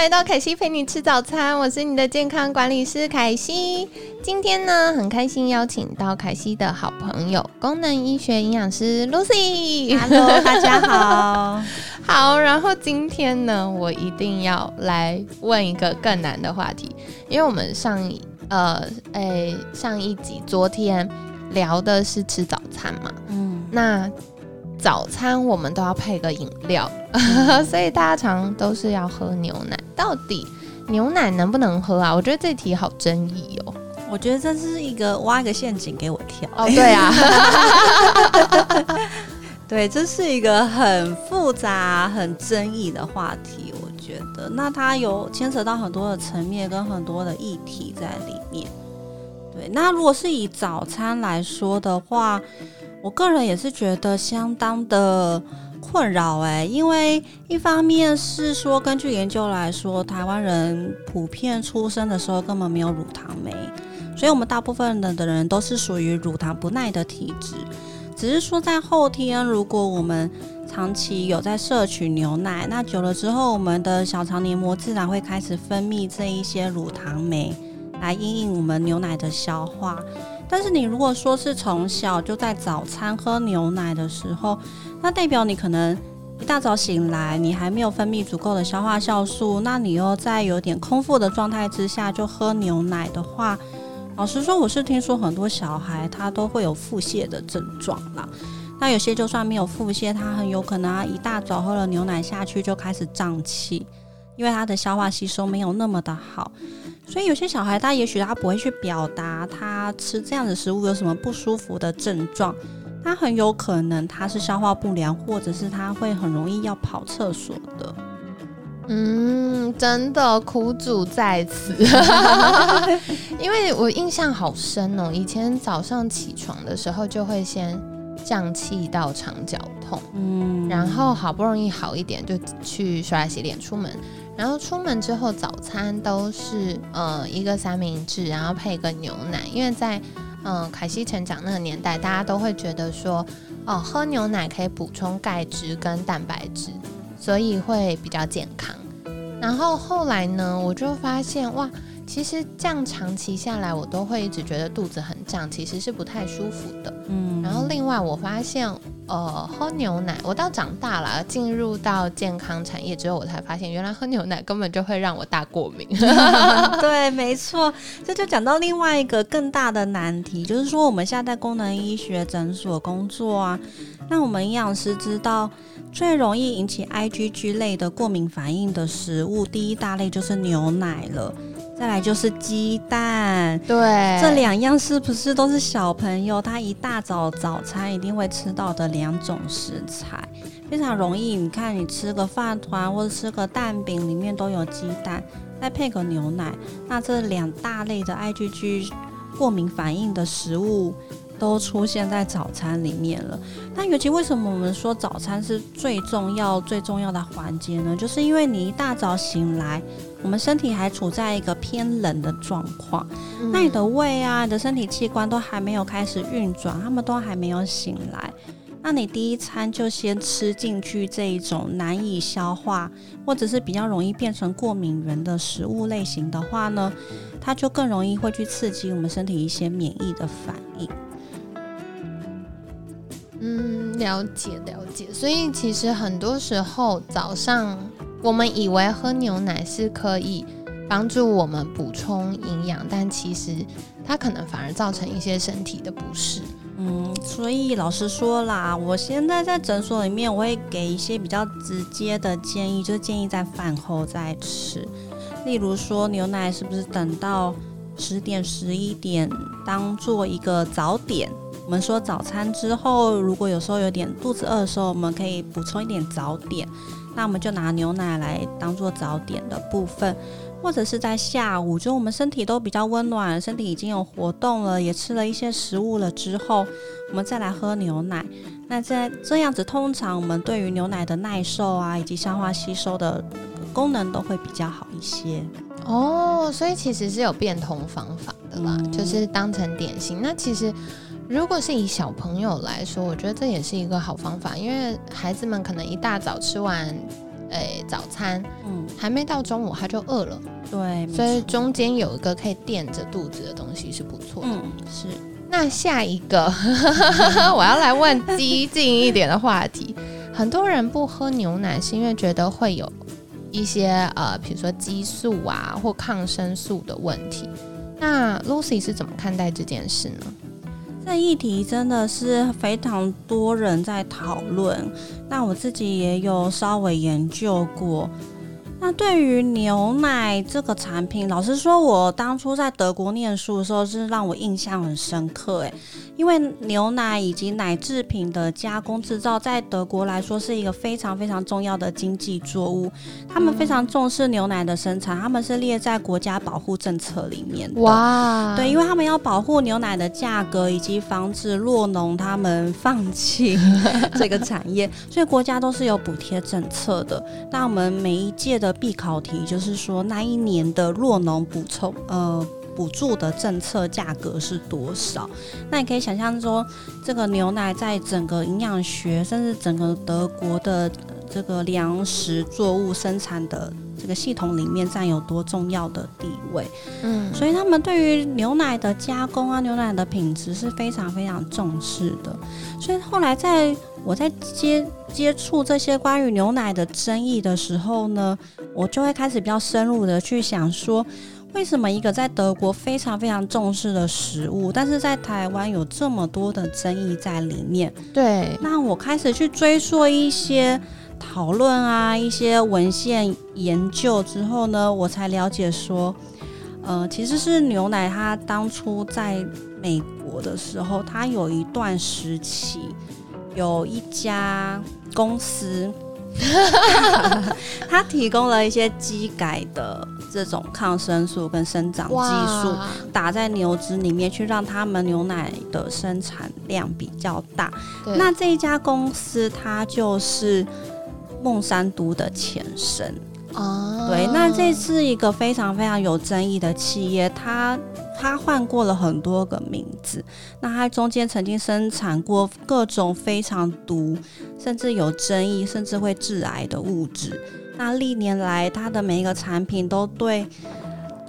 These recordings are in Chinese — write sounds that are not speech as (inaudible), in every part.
来到凯西陪你吃早餐，我是你的健康管理师凯西。今天呢，很开心邀请到凯西的好朋友，功能医学营养师 Lucy。Hello，大家好。(laughs) 好，然后今天呢，我一定要来问一个更难的话题，因为我们上一呃诶、上一集昨天聊的是吃早餐嘛，嗯，那早餐我们都要配个饮料，(laughs) 所以大家常都是要喝牛奶。到底牛奶能不能喝啊？我觉得这题好争议哦。我觉得这是一个挖一个陷阱给我跳。哦，对啊，(laughs) 对，这是一个很复杂、很争议的话题。我觉得，那它有牵扯到很多的层面跟很多的议题在里面。对，那如果是以早餐来说的话，我个人也是觉得相当的困扰哎、因为一方面是说，根据研究来说，台湾人普遍出生的时候根本没有乳糖酶，所以我们大部分的的人都是属于乳糖不耐的体质。只是说在后天，如果我们长期有在摄取牛奶，那久了之后，我们的小肠黏膜自然会开始分泌这一些乳糖酶，来应应我们牛奶的消化。但是你如果说是从小就在早餐喝牛奶的时候，那代表你可能一大早醒来，你还没有分泌足够的消化酵素，那你又在有点空腹的状态之下就喝牛奶的话，老实说，我是听说很多小孩他都会有腹泻的症状啦。那有些就算没有腹泻，他很有可能啊一大早喝了牛奶下去就开始胀气，因为他的消化吸收没有那么的好。所以有些小孩他也许他不会去表达他吃这样的食物有什么不舒服的症状，他很有可能他是消化不良，或者是他会很容易要跑厕所的。嗯，真的苦主在此，(laughs) 因为我印象好深哦。以前早上起床的时候就会先胀气到肠绞痛，嗯然后好不容易好一点就去刷牙洗脸出门，然后出门之后早餐都是呃一个三明治，然后配个牛奶，因为在嗯、呃凯西成长那个年代，大家都会觉得说哦喝牛奶可以补充钙质跟蛋白质，所以会比较健康。然后后来呢，我就发现哇，其实这样长期下来，我都会一直觉得肚子很胀，其实是不太舒服的。嗯然后另外我发现，呃，喝牛奶，我到长大了，进入到健康产业之后，我才发现，原来喝牛奶根本就会让我大过敏。(laughs) 对，没错，这就讲到另外一个更大的难题，就是说我们现在在功能医学诊所工作啊，那我们营养师知道最容易引起 IgG 类的过敏反应的食物，第一大类就是牛奶了，再来就是鸡蛋。对，这两样是不是都是小朋友他一大早早餐一定会吃到的两种食材？非常容易，你看你吃个饭团或者吃个蛋饼，里面都有鸡蛋，再配个牛奶，那这两大类的 IgG 过敏反应的食物都出现在早餐里面了。那尤其为什么我们说早餐是最重要、最重要的环节呢？就是因为你一大早醒来，我们身体还处在一个偏冷的状况。嗯那你的胃啊，你的身体器官都还没有开始运转，他们都还没有醒来。那你第一餐就先吃进去这一种难以消化，或者是比较容易变成过敏源的食物类型的话呢，它就更容易会去刺激我们身体一些免疫的反应。嗯，了解了解。所以其实很多时候早上我们以为喝牛奶是可以帮助我们补充营养，但其实它可能反而造成一些身体的不适。嗯，所以老实说啦，我现在在诊所里面，我会给一些比较直接的建议，就是建议在饭后再吃。例如说，牛奶是不是等到十点、十一点当做一个早点？我们说早餐之后，如果有时候有点肚子饿的时候，我们可以补充一点早点。那我们就拿牛奶来当做早点的部分，或者是在下午，就我们身体都比较温暖，身体已经有活动了，也吃了一些食物了之后，我们再来喝牛奶。那在这样子，通常我们对于牛奶的耐受啊，以及消化吸收的功能都会比较好一些。哦，所以其实是有变通方法的啦，就是当成点心。那其实如果是以小朋友来说，我觉得这也是一个好方法，因为孩子们可能一大早吃完。诶，早餐，嗯，还没到中午他就饿了，对，所以中间有一个可以垫着肚子的东西是不错的。嗯，是。那下一个，(laughs) 我要来问激进一点的话题。很多人不喝牛奶是因为觉得会有一些呃，比如说激素啊或抗生素的问题。那 Lucy 是怎么看待这件事呢？这议题真的是非常多人在讨论，那我自己也有稍微研究过。那对于牛奶这个产品，老实说，我当初在德国念书的时候，是让我印象很深刻。诶，因为牛奶以及奶制品的加工制造，在德国来说是一个非常非常重要的经济作物。他们非常重视牛奶的生产，他们是列在国家保护政策里面的。哇，对，因为他们要保护牛奶的价格，以及防止弱农他们放弃 (laughs) 这个产业，所以国家都是有补贴政策的。那我们每一届的。必考题就是说，那一年的弱农补充呃补助的政策价格是多少？那你可以想象说，这个牛奶在整个营养学，甚至整个德国的这个粮食作物生产的这个系统里面占有多重要的地位。嗯，所以他们对于牛奶的加工啊，牛奶的品质是非常非常重视的。所以后来在我在接接触这些关于牛奶的争议的时候呢，我就会开始比较深入的去想说，为什么一个在德国非常非常重视的食物，但是在台湾有这么多的争议在里面？对，那我开始去追溯一些讨论啊，一些文献研究之后呢，我才了解说，呃，其实是牛奶它当初在美国的时候，它有一段时期。有一家公司，(laughs) 它提供了一些机改的这种抗生素跟生长激素，打在牛脂里面，去让他们牛奶的生产量比较大。那这一家公司，它就是孟山都的前身。哦，对，那这是一个非常非常有争议的企业，它。它换过了很多个名字，那它中间曾经生产过各种非常毒，甚至有争议，甚至会致癌的物质。那历年来，它的每一个产品都对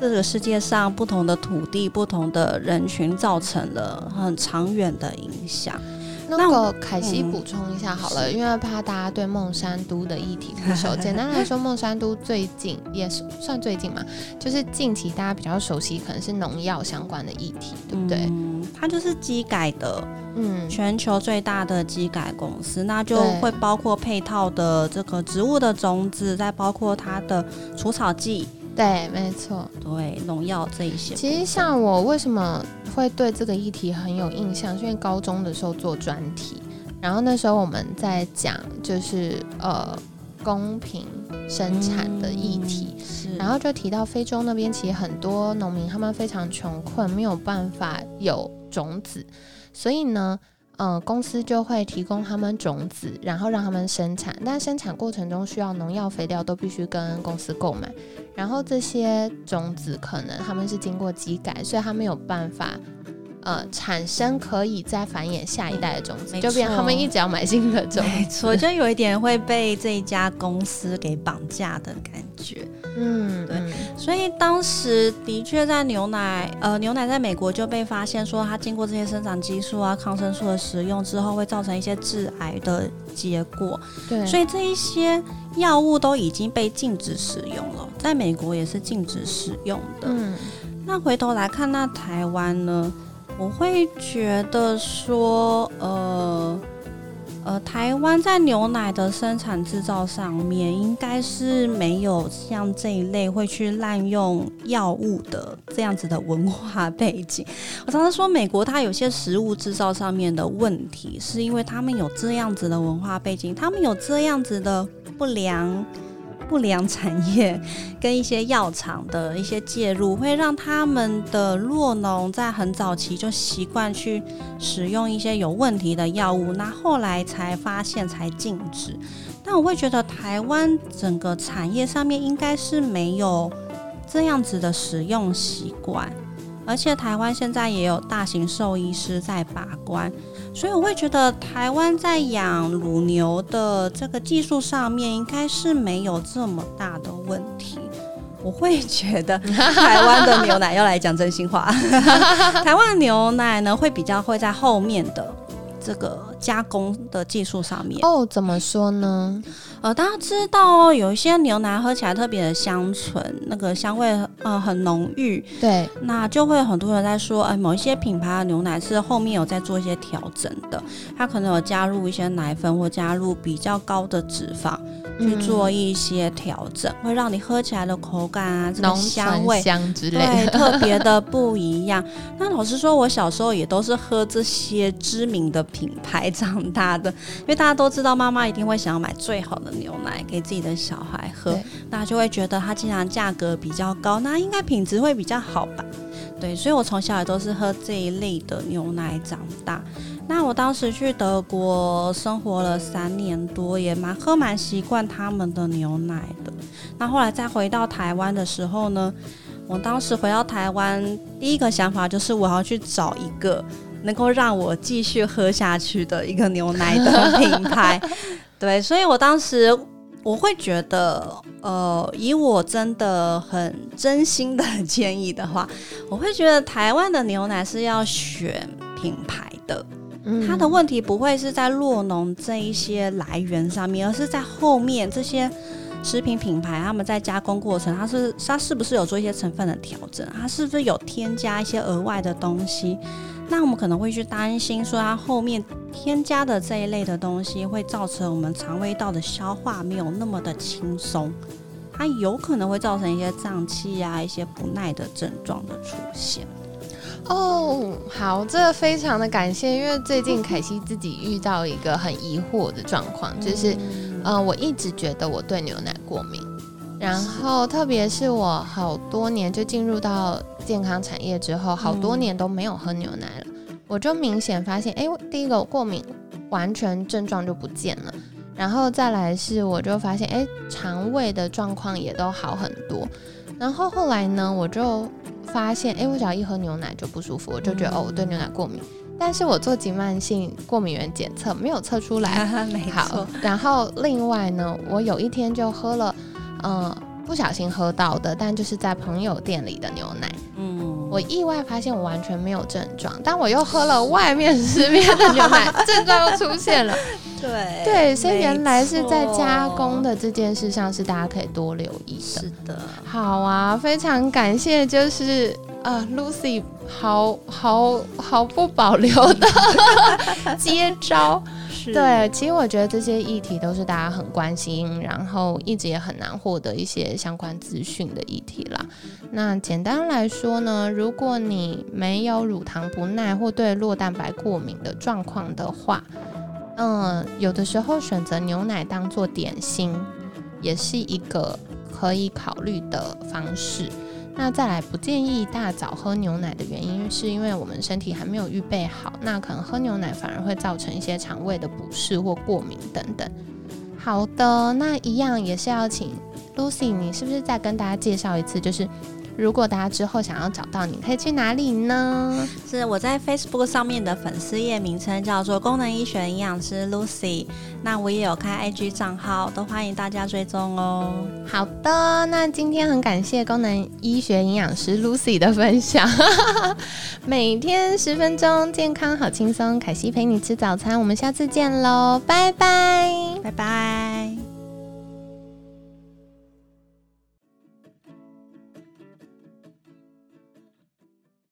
这个世界上不同的土地、不同的人群造成了很长远的影响。那个凯西补充一下好了，因为怕大家对孟山都的议题不熟。(laughs) 简单来说，孟山都最近也是算最近嘛，就是近期大家比较熟悉，可能是农药相关的议题，对不对？嗯，它就是机改的，嗯，全球最大的机改公司，那就会包括配套的这个植物的种子，再包括它的除草剂。对，没错，对农药这一些。其实像我为什么会对这个议题很有印象，是因为高中的时候做专题，然后那时候我们在讲就是呃公平生产的议题，然后就提到非洲那边其实很多农民他们非常穷困，没有办法有种子，所以呢。嗯，公司就会提供他们种子，然后让他们生产，但生产过程中需要农药、肥料都必须跟公司购买，然后这些种子可能他们是经过机改，所以他没有办法。呃，产生可以再繁衍下一代的种子，就变他们一直要买新的种子，没错，就有一点会被这一家公司给绑架的感觉。嗯，对，所以当时的确在牛奶，呃，牛奶在美国就被发现说，它经过这些生长激素啊、抗生素的使用之后，会造成一些致癌的结果。对，所以这一些药物都已经被禁止使用了，在美国也是禁止使用的。嗯，那回头来看，那台湾呢？我会觉得说，呃，呃，台湾在牛奶的生产制造上面，应该是没有像这一类会去滥用药物的这样子的文化背景。我常常说，美国它有些食物制造上面的问题，是因为他们有这样子的文化背景，他们有这样子的不良不良产业跟一些药厂的一些介入，会让他们的弱农在很早期就习惯去使用一些有问题的药物，那后来才发现才禁止。但我会觉得台湾整个产业上面应该是没有这样子的使用习惯，而且台湾现在也有大型兽医师在把关。所以我会觉得台湾在养乳牛的这个技术上面，应该是没有这么大的问题。我会觉得台湾的牛奶要来讲真心话，(laughs) 台湾牛奶呢会比较会在后面的这个加工的技术上面。哦，怎么说呢？呃，大家知道哦，有一些牛奶喝起来特别的香醇，那个香味呃很浓郁。对，那就会很多人在说，哎，某一些品牌的牛奶是后面有在做一些调整的，它可能有加入一些奶粉或加入比较高的脂肪。去做一些调整，会让你喝起来的口感啊，这个香味香之类对特 (laughs) 别的不一样。那老实说，我小时候也都是喝这些知名的品牌长大的，因为大家都知道，妈妈一定会想要买最好的牛奶给自己的小孩喝，那就会觉得它既然价格比较高，那应该品质会比较好吧？对，所以我从小也都是喝这一类的牛奶长大。那我当时去德国生活了三年多，也蛮喝蛮习惯他们的牛奶的。那后来再回到台湾的时候呢，我当时回到台湾第一个想法就是我要去找一个能够让我继续喝下去的一个牛奶的品牌。(laughs) 对，所以我当时我会觉得，呃，以我真的很真心的 (laughs) 建议的话，我会觉得台湾的牛奶是要选品牌的。它的问题不会是在洛农这一些来源上面，而是在后面这些食品品牌他们在加工过程，它是它是不是有做一些成分的调整？它是不是有添加一些额外的东西？那我们可能会去担心说，它后面添加的这一类的东西会造成我们肠胃道的消化没有那么的轻松，它有可能会造成一些胀气啊、一些不耐的症状的出现。哦，好，这个非常的感谢，因为最近凯西自己遇到一个很疑惑的状况，就是，呃，我一直觉得我对牛奶过敏，然后特别是我好多年就进入到健康产业之后，好多年都没有喝牛奶了，我就明显发现，哎，第一个过敏完全症状就不见了，然后再来是我就发现，哎，肠胃的状况也都好很多，然后后来呢，我就。发现哎，我只要一喝牛奶就不舒服，我就觉得哦，我对牛奶过敏。但是我做急慢性过敏原检测没有测出来，(laughs) 没错。然后另外呢，我有一天就喝了，嗯，不小心喝到的，但就是在朋友店里的牛奶。嗯，我意外发现我完全没有症状，但我又喝了外面市面的牛奶，(laughs) 症状又出现了。对对，所以原来是在加工的这件事上，是大家可以多留意的。是的，好啊，非常感谢，就是呃，Lucy 好好毫不保留的 (laughs) 接招。对，其实我觉得这些议题都是大家很关心，然后一直也很难获得一些相关资讯的议题啦。那简单来说呢，如果你没有乳糖不耐或对酪蛋白过敏的状况的话，嗯，有的时候选择牛奶当做点心，也是一个可以考虑的方式。那再来，不建议大早喝牛奶的原因，是因为我们身体还没有预备好，那可能喝牛奶反而会造成一些肠胃的不适或过敏等等。好的，那一样也是要请 Lucy，你是不是再跟大家介绍一次，就是？如果大家之后想要找到你，可以去哪里呢？是我在 Facebook 上面的粉丝页名称叫做功能医学营养师 Lucy，那我也有开 IG 账号，都欢迎大家追踪哦。好的，那今天很感谢功能医学营养师 Lucy 的分享，(laughs) 每天十分钟，健康好轻松，凯西陪你吃早餐，我们下次见喽，拜拜，拜拜。